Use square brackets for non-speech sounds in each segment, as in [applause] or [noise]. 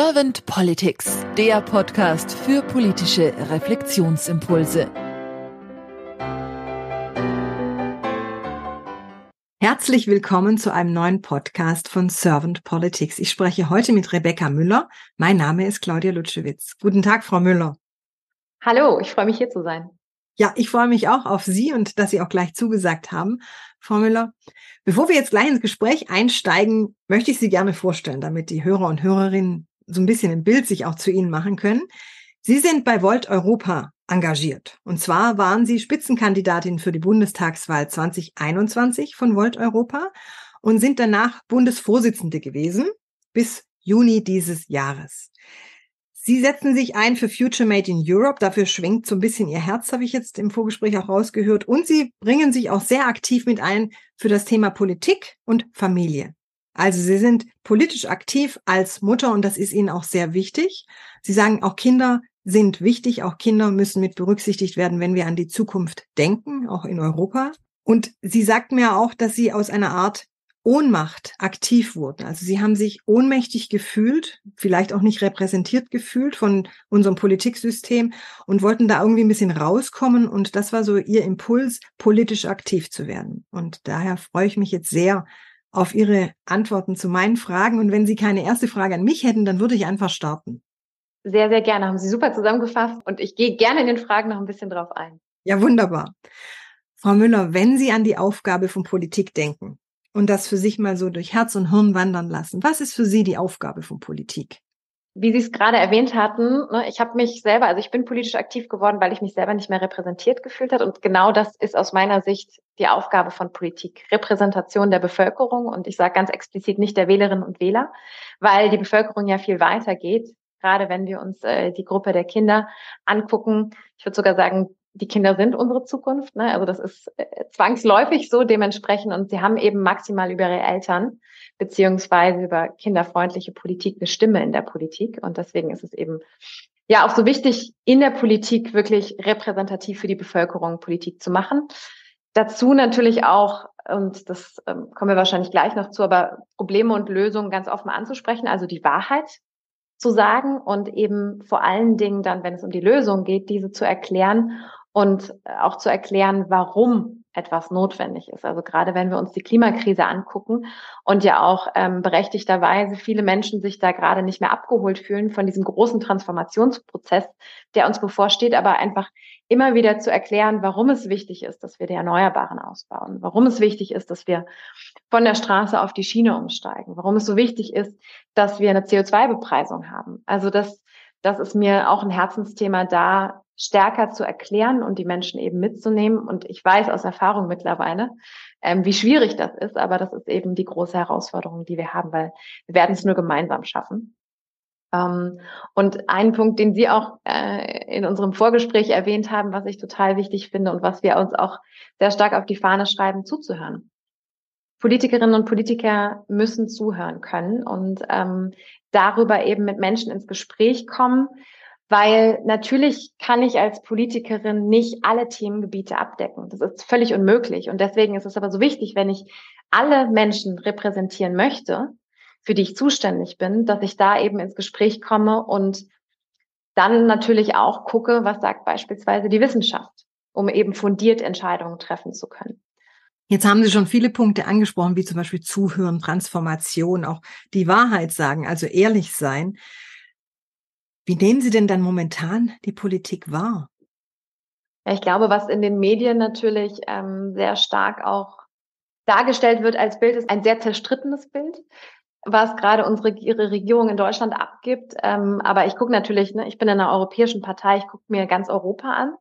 Servant Politics, der Podcast für politische Reflexionsimpulse. Herzlich willkommen zu einem neuen Podcast von Servant Politics. Ich spreche heute mit Rebecca Müller. Mein Name ist Claudia Lutschewitz. Guten Tag, Frau Müller. Hallo, ich freue mich hier zu sein. Ja, ich freue mich auch auf Sie und dass Sie auch gleich zugesagt haben, Frau Müller. Bevor wir jetzt gleich ins Gespräch einsteigen, möchte ich Sie gerne vorstellen, damit die Hörer und Hörerinnen so ein bisschen ein Bild sich auch zu Ihnen machen können. Sie sind bei Volt Europa engagiert. Und zwar waren Sie Spitzenkandidatin für die Bundestagswahl 2021 von Volt Europa und sind danach Bundesvorsitzende gewesen bis Juni dieses Jahres. Sie setzen sich ein für Future Made in Europe. Dafür schwingt so ein bisschen Ihr Herz, habe ich jetzt im Vorgespräch auch rausgehört. Und Sie bringen sich auch sehr aktiv mit ein für das Thema Politik und Familie. Also Sie sind politisch aktiv als Mutter und das ist Ihnen auch sehr wichtig. Sie sagen, auch Kinder sind wichtig, auch Kinder müssen mit berücksichtigt werden, wenn wir an die Zukunft denken, auch in Europa. Und Sie sagt mir auch, dass Sie aus einer Art Ohnmacht aktiv wurden. Also sie haben sich ohnmächtig gefühlt, vielleicht auch nicht repräsentiert gefühlt von unserem Politiksystem und wollten da irgendwie ein bisschen rauskommen. Und das war so ihr Impuls, politisch aktiv zu werden. Und daher freue ich mich jetzt sehr, auf Ihre Antworten zu meinen Fragen. Und wenn Sie keine erste Frage an mich hätten, dann würde ich einfach starten. Sehr, sehr gerne. Haben Sie super zusammengefasst und ich gehe gerne in den Fragen noch ein bisschen drauf ein. Ja, wunderbar. Frau Müller, wenn Sie an die Aufgabe von Politik denken und das für sich mal so durch Herz und Hirn wandern lassen, was ist für Sie die Aufgabe von Politik? Wie Sie es gerade erwähnt hatten, ne, ich habe mich selber, also ich bin politisch aktiv geworden, weil ich mich selber nicht mehr repräsentiert gefühlt hat. Und genau das ist aus meiner Sicht die Aufgabe von Politik. Repräsentation der Bevölkerung und ich sage ganz explizit nicht der Wählerinnen und Wähler, weil die Bevölkerung ja viel weiter geht. Gerade wenn wir uns äh, die Gruppe der Kinder angucken. Ich würde sogar sagen, die Kinder sind unsere Zukunft. Ne? Also das ist äh, zwangsläufig so dementsprechend und sie haben eben maximal über ihre Eltern beziehungsweise über kinderfreundliche Politik eine Stimme in der Politik. Und deswegen ist es eben ja auch so wichtig, in der Politik wirklich repräsentativ für die Bevölkerung Politik zu machen. Dazu natürlich auch, und das ähm, kommen wir wahrscheinlich gleich noch zu, aber Probleme und Lösungen ganz offen anzusprechen, also die Wahrheit zu sagen und eben vor allen Dingen dann, wenn es um die Lösung geht, diese zu erklären und auch zu erklären, warum etwas notwendig ist. Also gerade wenn wir uns die Klimakrise angucken und ja auch ähm, berechtigterweise viele Menschen sich da gerade nicht mehr abgeholt fühlen von diesem großen Transformationsprozess, der uns bevorsteht, aber einfach immer wieder zu erklären, warum es wichtig ist, dass wir die Erneuerbaren ausbauen, warum es wichtig ist, dass wir von der Straße auf die Schiene umsteigen, warum es so wichtig ist, dass wir eine CO2-Bepreisung haben. Also das, das ist mir auch ein Herzensthema da, stärker zu erklären und die Menschen eben mitzunehmen. Und ich weiß aus Erfahrung mittlerweile, ähm, wie schwierig das ist, aber das ist eben die große Herausforderung, die wir haben, weil wir werden es nur gemeinsam schaffen. Ähm, und ein Punkt, den Sie auch äh, in unserem Vorgespräch erwähnt haben, was ich total wichtig finde und was wir uns auch sehr stark auf die Fahne schreiben, zuzuhören. Politikerinnen und Politiker müssen zuhören können und ähm, darüber eben mit Menschen ins Gespräch kommen, weil natürlich kann ich als Politikerin nicht alle Themengebiete abdecken. Das ist völlig unmöglich. Und deswegen ist es aber so wichtig, wenn ich alle Menschen repräsentieren möchte, für die ich zuständig bin, dass ich da eben ins Gespräch komme und dann natürlich auch gucke, was sagt beispielsweise die Wissenschaft, um eben fundiert Entscheidungen treffen zu können. Jetzt haben Sie schon viele Punkte angesprochen, wie zum Beispiel Zuhören, Transformation, auch die Wahrheit sagen, also ehrlich sein. Wie nehmen Sie denn dann momentan die Politik wahr? Ich glaube, was in den Medien natürlich ähm, sehr stark auch dargestellt wird als Bild, ist ein sehr zerstrittenes Bild, was gerade unsere ihre Regierung in Deutschland abgibt. Ähm, aber ich gucke natürlich, ne, ich bin in einer europäischen Partei, ich gucke mir ganz Europa an.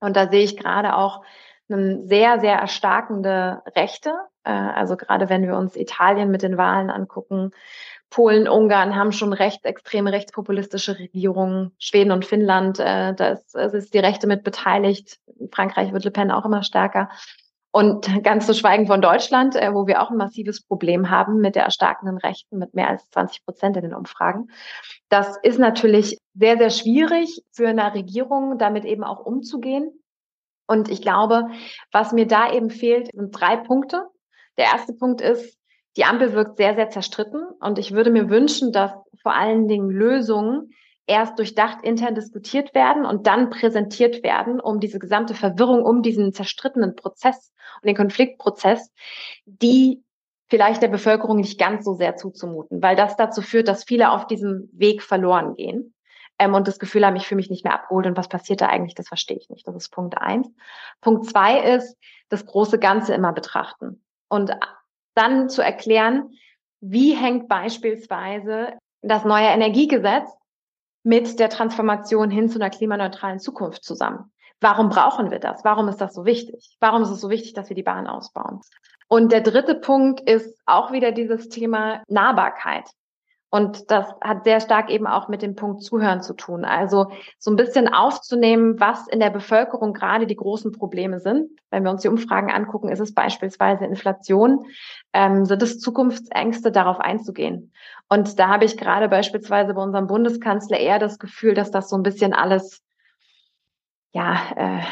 Und da sehe ich gerade auch eine sehr, sehr erstarkende Rechte. Äh, also gerade wenn wir uns Italien mit den Wahlen angucken, Polen, Ungarn haben schon rechtsextreme, rechtspopulistische Regierungen. Schweden und Finnland, äh, da ist, ist die Rechte mit beteiligt. In Frankreich wird Le Pen auch immer stärker. Und ganz zu schweigen von Deutschland, äh, wo wir auch ein massives Problem haben mit der erstarkenden Rechten mit mehr als 20 Prozent in den Umfragen. Das ist natürlich sehr, sehr schwierig für eine Regierung, damit eben auch umzugehen. Und ich glaube, was mir da eben fehlt, sind drei Punkte. Der erste Punkt ist, die Ampel wirkt sehr, sehr zerstritten und ich würde mir wünschen, dass vor allen Dingen Lösungen erst durchdacht intern diskutiert werden und dann präsentiert werden, um diese gesamte Verwirrung um diesen zerstrittenen Prozess und den Konfliktprozess, die vielleicht der Bevölkerung nicht ganz so sehr zuzumuten, weil das dazu führt, dass viele auf diesem Weg verloren gehen ähm, und das Gefühl haben, ich fühle mich nicht mehr abgeholt und was passiert da eigentlich, das verstehe ich nicht. Das ist Punkt eins. Punkt zwei ist, das große Ganze immer betrachten und dann zu erklären, wie hängt beispielsweise das neue Energiegesetz mit der Transformation hin zu einer klimaneutralen Zukunft zusammen. Warum brauchen wir das? Warum ist das so wichtig? Warum ist es so wichtig, dass wir die Bahn ausbauen? Und der dritte Punkt ist auch wieder dieses Thema Nahbarkeit. Und das hat sehr stark eben auch mit dem Punkt Zuhören zu tun. Also so ein bisschen aufzunehmen, was in der Bevölkerung gerade die großen Probleme sind. Wenn wir uns die Umfragen angucken, ist es beispielsweise Inflation, ähm, sind es Zukunftsängste, darauf einzugehen. Und da habe ich gerade beispielsweise bei unserem Bundeskanzler eher das Gefühl, dass das so ein bisschen alles, ja, äh,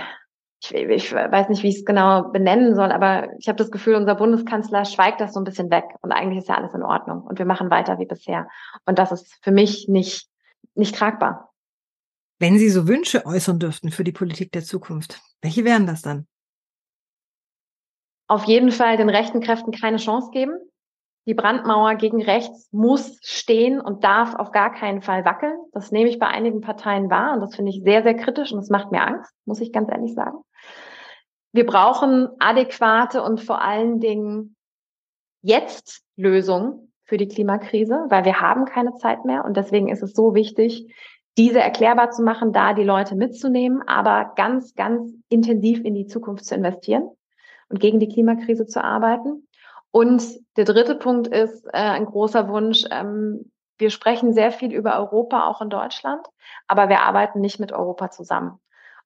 ich, ich weiß nicht, wie ich es genau benennen soll, aber ich habe das Gefühl, unser Bundeskanzler schweigt das so ein bisschen weg und eigentlich ist ja alles in Ordnung und wir machen weiter wie bisher. Und das ist für mich nicht, nicht tragbar. Wenn Sie so Wünsche äußern dürften für die Politik der Zukunft, welche wären das dann? Auf jeden Fall den rechten Kräften keine Chance geben. Die Brandmauer gegen rechts muss stehen und darf auf gar keinen Fall wackeln. Das nehme ich bei einigen Parteien wahr und das finde ich sehr, sehr kritisch und das macht mir Angst, muss ich ganz ehrlich sagen. Wir brauchen adäquate und vor allen Dingen jetzt Lösungen für die Klimakrise, weil wir haben keine Zeit mehr und deswegen ist es so wichtig, diese erklärbar zu machen, da die Leute mitzunehmen, aber ganz, ganz intensiv in die Zukunft zu investieren und gegen die Klimakrise zu arbeiten. Und der dritte Punkt ist äh, ein großer Wunsch. Ähm, wir sprechen sehr viel über Europa, auch in Deutschland, aber wir arbeiten nicht mit Europa zusammen.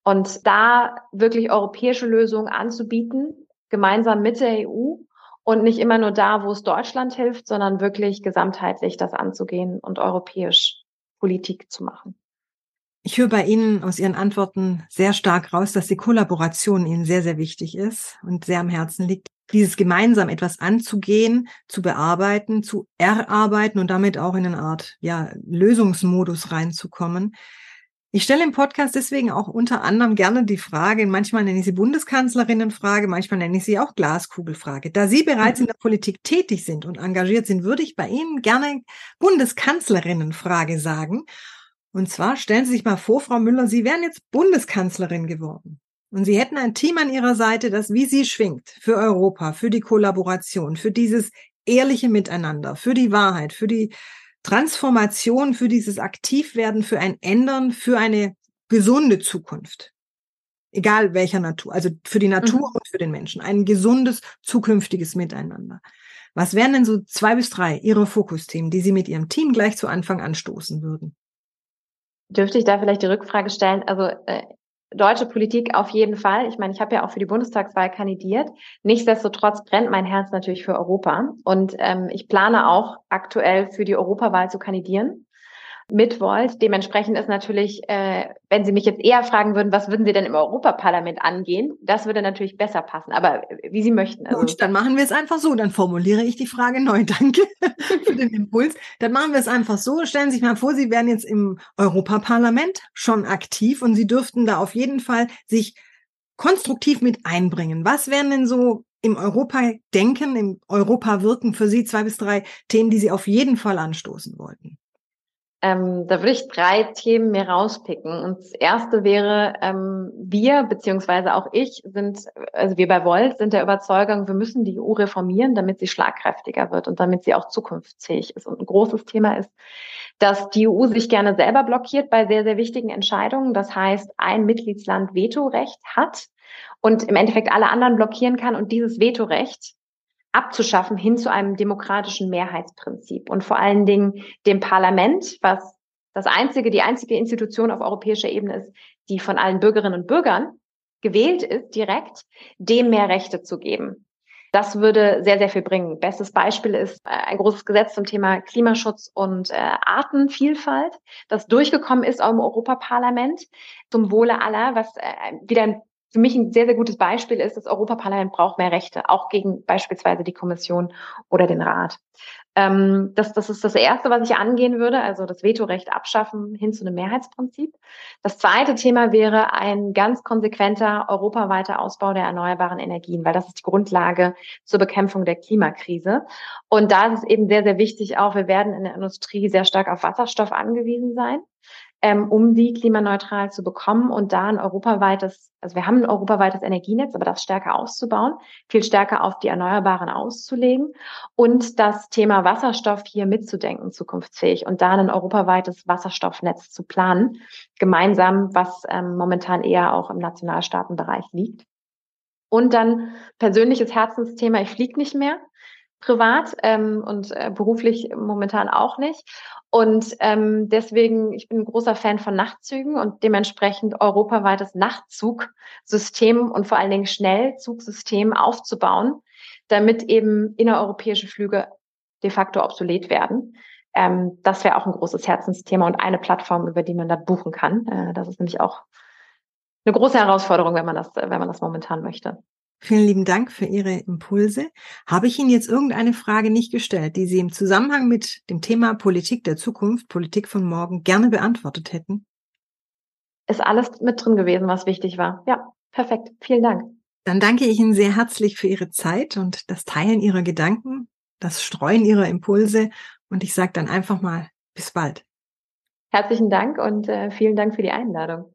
Und da wirklich europäische Lösungen anzubieten, gemeinsam mit der EU und nicht immer nur da, wo es Deutschland hilft, sondern wirklich gesamtheitlich das anzugehen und europäisch Politik zu machen. Ich höre bei Ihnen aus Ihren Antworten sehr stark raus, dass die Kollaboration Ihnen sehr, sehr wichtig ist und sehr am Herzen liegt dieses gemeinsam etwas anzugehen, zu bearbeiten, zu erarbeiten und damit auch in eine Art ja, Lösungsmodus reinzukommen. Ich stelle im Podcast deswegen auch unter anderem gerne die Frage, manchmal nenne ich sie Bundeskanzlerinnenfrage, manchmal nenne ich sie auch Glaskugelfrage. Da Sie bereits in der Politik tätig sind und engagiert sind, würde ich bei Ihnen gerne Bundeskanzlerinnenfrage sagen. Und zwar stellen Sie sich mal vor, Frau Müller, Sie wären jetzt Bundeskanzlerin geworden. Und sie hätten ein Team an ihrer Seite, das wie sie schwingt, für Europa, für die Kollaboration, für dieses ehrliche Miteinander, für die Wahrheit, für die Transformation, für dieses Aktivwerden, für ein Ändern, für eine gesunde Zukunft. Egal welcher Natur, also für die Natur mhm. und für den Menschen. Ein gesundes, zukünftiges Miteinander. Was wären denn so zwei bis drei Ihre Fokusthemen, die Sie mit Ihrem Team gleich zu Anfang anstoßen würden? Dürfte ich da vielleicht die Rückfrage stellen? Also äh, deutsche Politik auf jeden Fall. Ich meine, ich habe ja auch für die Bundestagswahl kandidiert. Nichtsdestotrotz brennt mein Herz natürlich für Europa. Und ähm, ich plane auch aktuell für die Europawahl zu kandidieren mit Volt. Dementsprechend ist natürlich, äh, wenn Sie mich jetzt eher fragen würden, was würden Sie denn im Europaparlament angehen, das würde natürlich besser passen. Aber äh, wie Sie möchten. Also. Gut, dann machen wir es einfach so. Dann formuliere ich die Frage neu. [laughs] Danke für den Impuls. Dann machen wir es einfach so. Stellen Sie sich mal vor, Sie wären jetzt im Europaparlament schon aktiv und Sie dürften da auf jeden Fall sich konstruktiv mit einbringen. Was wären denn so im Europa-Denken, im Europa-Wirken für Sie zwei bis drei Themen, die Sie auf jeden Fall anstoßen wollten? Ähm, da würde ich drei Themen mir rauspicken. Und das erste wäre, ähm, wir beziehungsweise auch ich sind, also wir bei Volt sind der Überzeugung, wir müssen die EU reformieren, damit sie schlagkräftiger wird und damit sie auch zukunftsfähig ist. Und ein großes Thema ist, dass die EU sich gerne selber blockiert bei sehr, sehr wichtigen Entscheidungen. Das heißt, ein Mitgliedsland Vetorecht hat und im Endeffekt alle anderen blockieren kann und dieses Vetorecht abzuschaffen hin zu einem demokratischen Mehrheitsprinzip und vor allen Dingen dem Parlament, was das einzige, die einzige Institution auf europäischer Ebene ist, die von allen Bürgerinnen und Bürgern gewählt ist, direkt, dem mehr Rechte zu geben. Das würde sehr, sehr viel bringen. Bestes Beispiel ist äh, ein großes Gesetz zum Thema Klimaschutz und äh, Artenvielfalt, das durchgekommen ist auch im Europaparlament zum Wohle aller, was äh, wieder ein für mich ein sehr, sehr gutes Beispiel ist, das Europaparlament braucht mehr Rechte, auch gegen beispielsweise die Kommission oder den Rat. Ähm, das, das ist das Erste, was ich angehen würde, also das Vetorecht abschaffen hin zu einem Mehrheitsprinzip. Das zweite Thema wäre ein ganz konsequenter europaweiter Ausbau der erneuerbaren Energien, weil das ist die Grundlage zur Bekämpfung der Klimakrise. Und da ist es eben sehr, sehr wichtig auch, wir werden in der Industrie sehr stark auf Wasserstoff angewiesen sein ähm, um die klimaneutral zu bekommen und da ein europaweites, also wir haben ein europaweites Energienetz, aber das stärker auszubauen, viel stärker auf die Erneuerbaren auszulegen und das Thema Wasserstoff hier mitzudenken, zukunftsfähig und da ein europaweites Wasserstoffnetz zu planen, gemeinsam, was ähm, momentan eher auch im Nationalstaatenbereich liegt. Und dann persönliches Herzensthema, ich fliege nicht mehr privat ähm, und äh, beruflich momentan auch nicht. Und ähm, deswegen, ich bin ein großer Fan von Nachtzügen und dementsprechend europaweites Nachtzugsystem und vor allen Dingen Schnellzugsystem aufzubauen, damit eben innereuropäische Flüge de facto obsolet werden. Ähm, das wäre auch ein großes Herzensthema und eine Plattform, über die man da buchen kann. Äh, das ist nämlich auch eine große Herausforderung, wenn man das, wenn man das momentan möchte. Vielen lieben Dank für Ihre Impulse. Habe ich Ihnen jetzt irgendeine Frage nicht gestellt, die Sie im Zusammenhang mit dem Thema Politik der Zukunft, Politik von morgen gerne beantwortet hätten? Ist alles mit drin gewesen, was wichtig war. Ja, perfekt. Vielen Dank. Dann danke ich Ihnen sehr herzlich für Ihre Zeit und das Teilen Ihrer Gedanken, das Streuen Ihrer Impulse und ich sage dann einfach mal bis bald. Herzlichen Dank und äh, vielen Dank für die Einladung.